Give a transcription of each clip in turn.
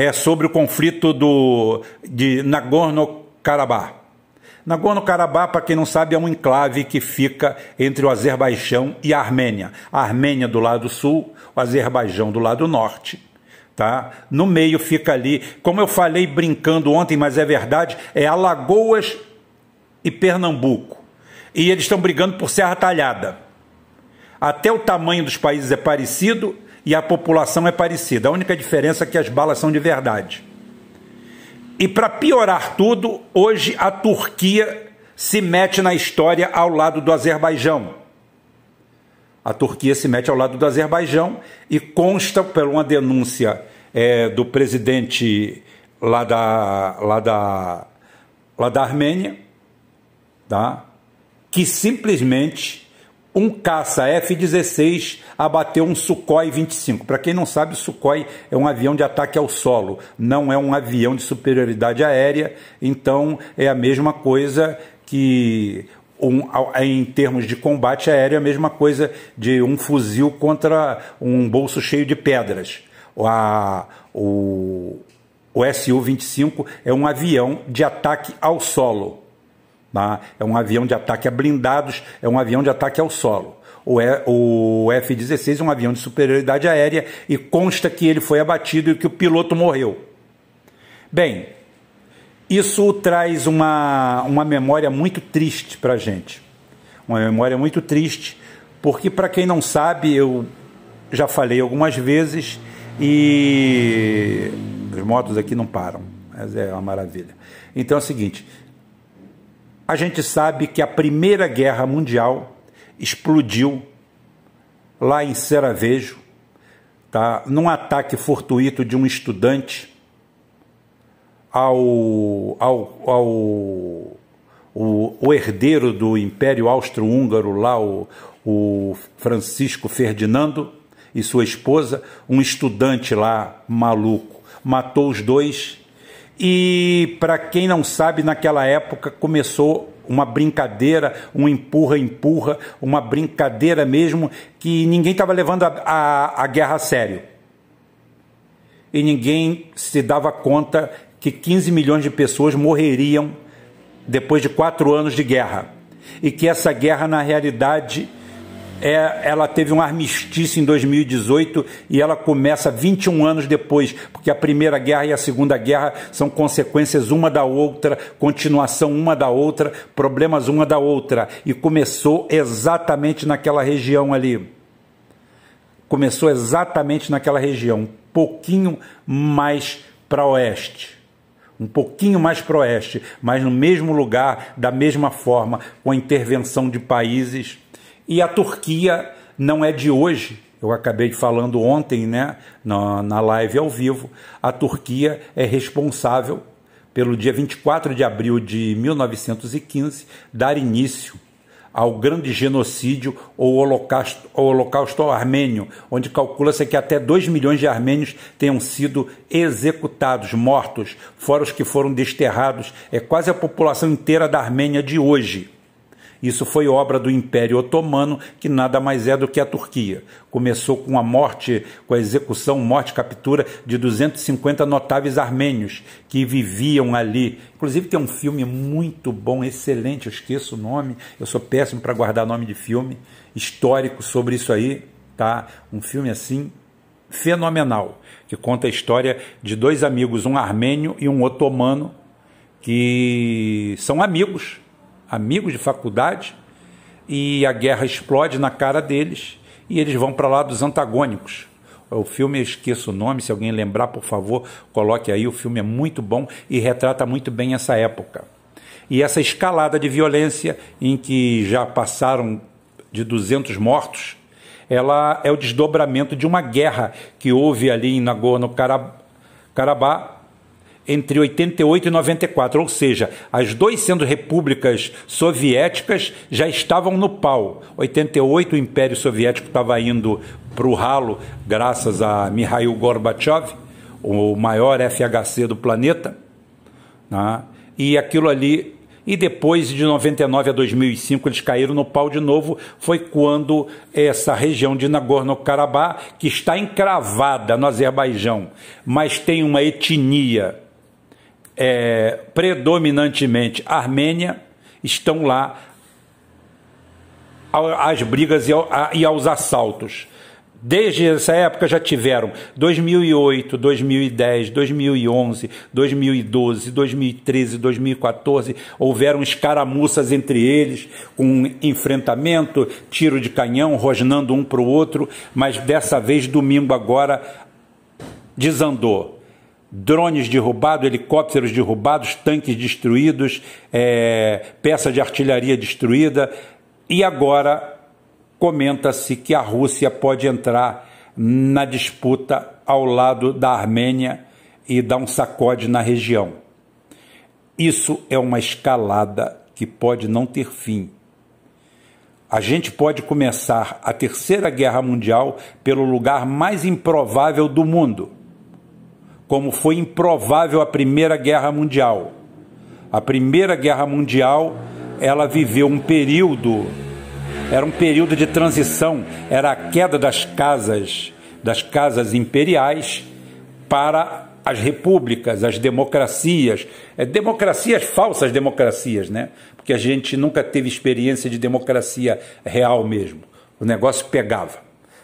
é sobre o conflito do, de Nagorno-Karabakh. Nagorno-Karabakh, para quem não sabe, é um enclave que fica entre o Azerbaijão e a Armênia. A Armênia do lado sul, o Azerbaijão do lado norte. Tá? No meio fica ali, como eu falei brincando ontem, mas é verdade, é Alagoas e Pernambuco. E eles estão brigando por Serra Talhada. Até o tamanho dos países é parecido e a população é parecida. A única diferença é que as balas são de verdade. E para piorar tudo, hoje a Turquia se mete na história ao lado do Azerbaijão. A Turquia se mete ao lado do Azerbaijão e consta por uma denúncia é, do presidente lá da, lá da, lá da Armênia, tá? que simplesmente um caça F-16 abateu um Sukhoi 25. Para quem não sabe, o Sukhoi é um avião de ataque ao solo, não é um avião de superioridade aérea, então é a mesma coisa que um, em termos de combate aéreo, é a mesma coisa de um fuzil contra um bolso cheio de pedras. A, o, o Su-25 é um avião de ataque ao solo. Tá? É um avião de ataque a blindados, é um avião de ataque ao solo. O, e, o F-16 é um avião de superioridade aérea e consta que ele foi abatido e que o piloto morreu. Bem, isso traz uma, uma memória muito triste para a gente. Uma memória muito triste, porque, para quem não sabe, eu já falei algumas vezes e os motos aqui não param, mas é uma maravilha. Então é o seguinte: a gente sabe que a Primeira Guerra Mundial explodiu lá em Seravejo, tá? num ataque fortuito de um estudante ao, ao, ao o, o herdeiro do Império Austro-Húngaro, lá o, o Francisco Ferdinando e sua esposa, um estudante lá maluco, matou os dois e para quem não sabe, naquela época começou uma brincadeira, um empurra-empurra, uma brincadeira mesmo que ninguém estava levando a, a, a guerra a sério. E ninguém se dava conta que 15 milhões de pessoas morreriam depois de quatro anos de guerra. E que essa guerra, na realidade, é, ela teve um armistício em 2018 e ela começa 21 anos depois, porque a Primeira Guerra e a Segunda Guerra são consequências uma da outra, continuação uma da outra, problemas uma da outra. E começou exatamente naquela região ali. Começou exatamente naquela região, um pouquinho mais para oeste um pouquinho mais para oeste, mas no mesmo lugar, da mesma forma, com a intervenção de países e a Turquia não é de hoje, eu acabei falando ontem, né, na, na live ao vivo, a Turquia é responsável pelo dia 24 de abril de 1915 dar início ao grande genocídio ou holocausto, holocausto armênio, onde calcula-se que até 2 milhões de armênios tenham sido executados, mortos, fora os que foram desterrados. É quase a população inteira da Armênia de hoje. Isso foi obra do Império Otomano, que nada mais é do que a Turquia. Começou com a morte, com a execução, morte, captura de 250 notáveis armênios que viviam ali. Inclusive tem um filme muito bom, excelente, eu esqueço o nome, eu sou péssimo para guardar nome de filme, histórico sobre isso aí, tá? Um filme assim fenomenal, que conta a história de dois amigos, um armênio e um otomano, que são amigos amigos de faculdade, e a guerra explode na cara deles e eles vão para lá dos antagônicos. O filme, eu esqueço o nome, se alguém lembrar, por favor, coloque aí. O filme é muito bom e retrata muito bem essa época. E essa escalada de violência, em que já passaram de 200 mortos, ela é o desdobramento de uma guerra que houve ali em Nagorno-Karabakh entre 88 e 94, ou seja, as duas sendo repúblicas soviéticas já estavam no pau. 88 o Império Soviético estava indo para o ralo graças a Mikhail Gorbachev, o maior FHC do planeta, né? e aquilo ali e depois de 99 a 2005 eles caíram no pau de novo, foi quando essa região de Nagorno-Karabakh, que está encravada no Azerbaijão, mas tem uma etnia é, predominantemente armênia, estão lá às brigas e aos assaltos. Desde essa época já tiveram 2008, 2010, 2011, 2012, 2013, 2014. Houveram escaramuças entre eles, com enfrentamento, tiro de canhão, rosnando um para o outro, mas dessa vez, domingo agora, desandou. Drones derrubados, helicópteros derrubados, tanques destruídos, é, peça de artilharia destruída. E agora comenta-se que a Rússia pode entrar na disputa ao lado da Armênia e dar um sacode na região. Isso é uma escalada que pode não ter fim. A gente pode começar a Terceira Guerra Mundial pelo lugar mais improvável do mundo, como foi improvável a Primeira Guerra Mundial. A Primeira Guerra Mundial, ela viveu um período era um período de transição, era a queda das casas, das casas imperiais para as repúblicas, as democracias, é, democracias falsas democracias, né? Porque a gente nunca teve experiência de democracia real mesmo. O negócio pegava.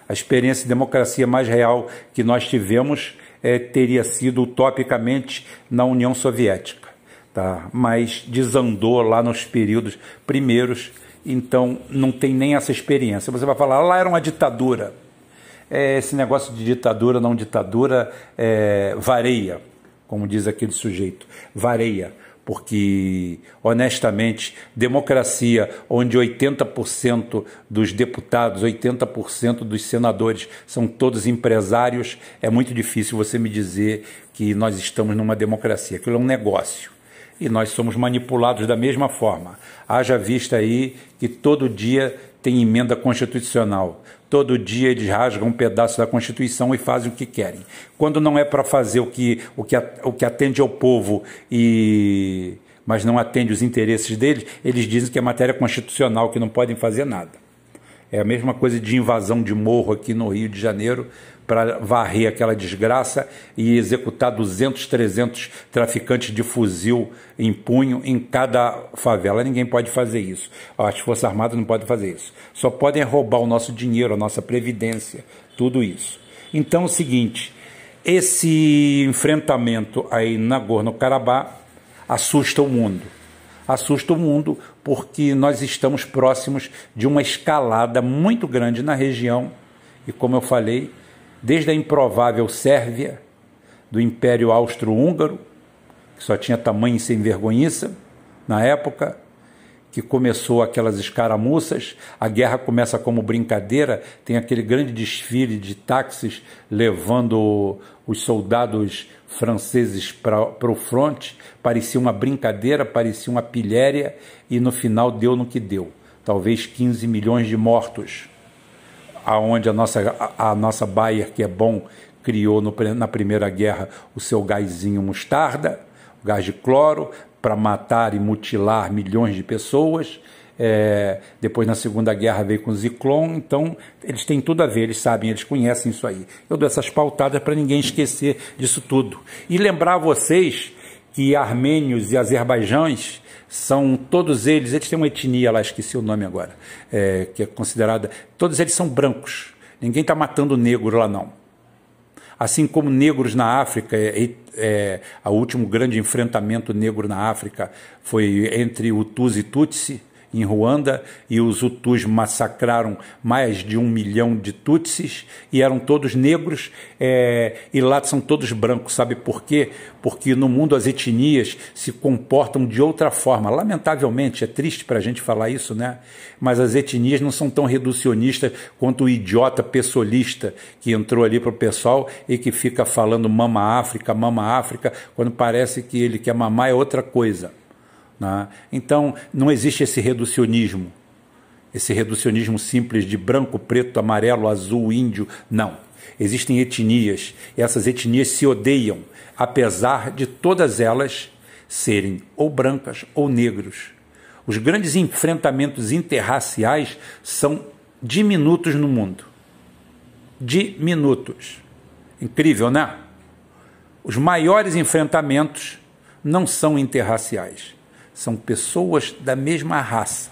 A experiência de democracia mais real que nós tivemos é, teria sido utopicamente na União Soviética, tá? Mas desandou lá nos períodos primeiros então não tem nem essa experiência. Você vai falar, lá era uma ditadura. É, esse negócio de ditadura, não ditadura, é, vareia, como diz aquele sujeito, vareia. Porque, honestamente, democracia onde 80% dos deputados, 80% dos senadores são todos empresários, é muito difícil você me dizer que nós estamos numa democracia. Aquilo é um negócio e nós somos manipulados da mesma forma. Haja vista aí que todo dia tem emenda constitucional. Todo dia eles rasgam um pedaço da Constituição e fazem o que querem. Quando não é para fazer o que, o, que, o que atende ao povo e mas não atende os interesses deles, eles dizem que é matéria constitucional, que não podem fazer nada. É a mesma coisa de invasão de morro aqui no Rio de Janeiro para varrer aquela desgraça e executar 200, 300 traficantes de fuzil em punho em cada favela. Ninguém pode fazer isso. As Forças Armadas não podem fazer isso. Só podem roubar o nosso dinheiro, a nossa previdência, tudo isso. Então é o seguinte, esse enfrentamento aí na Nagorno-Karabakh assusta o mundo. Assusta o mundo porque nós estamos próximos de uma escalada muito grande na região. E, como eu falei, desde a improvável Sérvia, do Império Austro-Húngaro, que só tinha tamanho sem vergonhiça na época, que começou aquelas escaramuças, a guerra começa como brincadeira, tem aquele grande desfile de táxis levando os soldados franceses para o fronte, parecia uma brincadeira, parecia uma pilhéria, e no final deu no que deu. Talvez 15 milhões de mortos aonde a nossa, a, a nossa Bayer, que é bom, criou no, na Primeira Guerra o seu gásinho mostarda, o gás de cloro, para matar e mutilar milhões de pessoas. É, depois na Segunda Guerra veio com o Ziclon, então eles têm tudo a ver, eles sabem, eles conhecem isso aí. Eu dou essas pautadas para ninguém esquecer disso tudo. E lembrar vocês que armênios e azerbaijães são todos eles, eles têm uma etnia lá, esqueci o nome agora, é, que é considerada, todos eles são brancos. Ninguém está matando negro lá não. Assim como negros na África, é, é, o último grande enfrentamento negro na África foi entre Hutus e Tutsi, em Ruanda e os Hutus massacraram mais de um milhão de Tutsis e eram todos negros é, e lá são todos brancos. Sabe por quê? Porque no mundo as etnias se comportam de outra forma. Lamentavelmente, é triste para a gente falar isso, né? Mas as etnias não são tão reducionistas quanto o idiota pessoalista que entrou ali para o pessoal e que fica falando mama África, mama África, quando parece que ele quer mamar é outra coisa. Né? Então, não existe esse reducionismo, esse reducionismo simples de branco, preto, amarelo, azul, índio. Não. Existem etnias, e essas etnias se odeiam, apesar de todas elas serem ou brancas ou negros. Os grandes enfrentamentos interraciais são diminutos no mundo. Diminutos. Incrível, né? Os maiores enfrentamentos não são interraciais, são pessoas da mesma raça.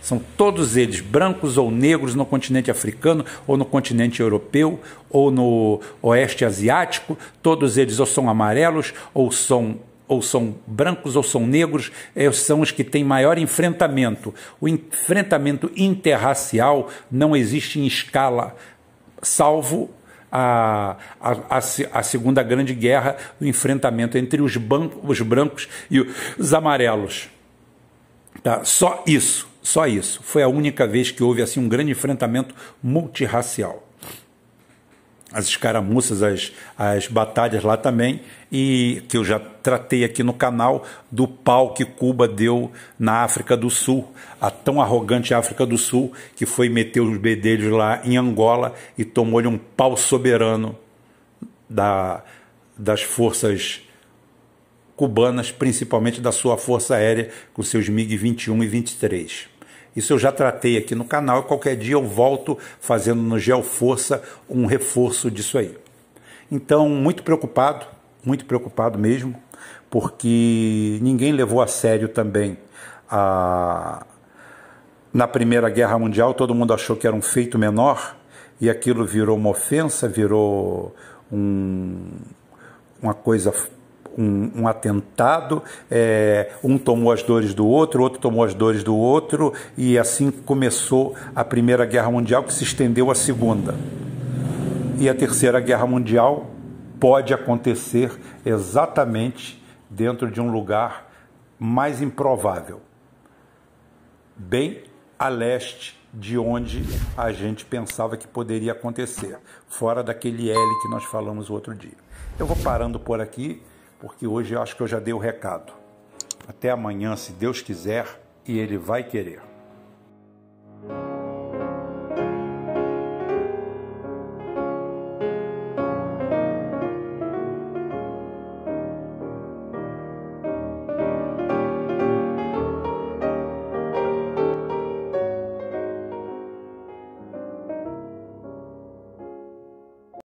São todos eles brancos ou negros no continente africano, ou no continente europeu, ou no oeste asiático. Todos eles ou são amarelos, ou são, ou são brancos, ou são negros. Esses são os que têm maior enfrentamento. O enfrentamento interracial não existe em escala, salvo a, a, a, Segunda Grande Guerra, o enfrentamento entre os, bancos, os brancos e os amarelos. Tá? Só isso, só isso. Foi a única vez que houve assim um grande enfrentamento multirracial as escaramuças, as, as batalhas lá também, e que eu já tratei aqui no canal do pau que Cuba deu na África do Sul, a tão arrogante África do Sul, que foi meter os bedelhos lá em Angola e tomou-lhe um pau soberano da, das forças cubanas, principalmente da sua força aérea, com seus MiG-21 e 23. Isso eu já tratei aqui no canal e qualquer dia eu volto fazendo no Geoforça um reforço disso aí. Então, muito preocupado, muito preocupado mesmo, porque ninguém levou a sério também a na Primeira Guerra Mundial, todo mundo achou que era um feito menor e aquilo virou uma ofensa, virou um, uma coisa um, um atentado, é, um tomou as dores do outro, outro tomou as dores do outro, e assim começou a Primeira Guerra Mundial, que se estendeu à Segunda. E a Terceira Guerra Mundial pode acontecer exatamente dentro de um lugar mais improvável, bem a leste de onde a gente pensava que poderia acontecer, fora daquele L que nós falamos o outro dia. Eu vou parando por aqui porque hoje eu acho que eu já dei o recado. Até amanhã, se Deus quiser, e Ele vai querer.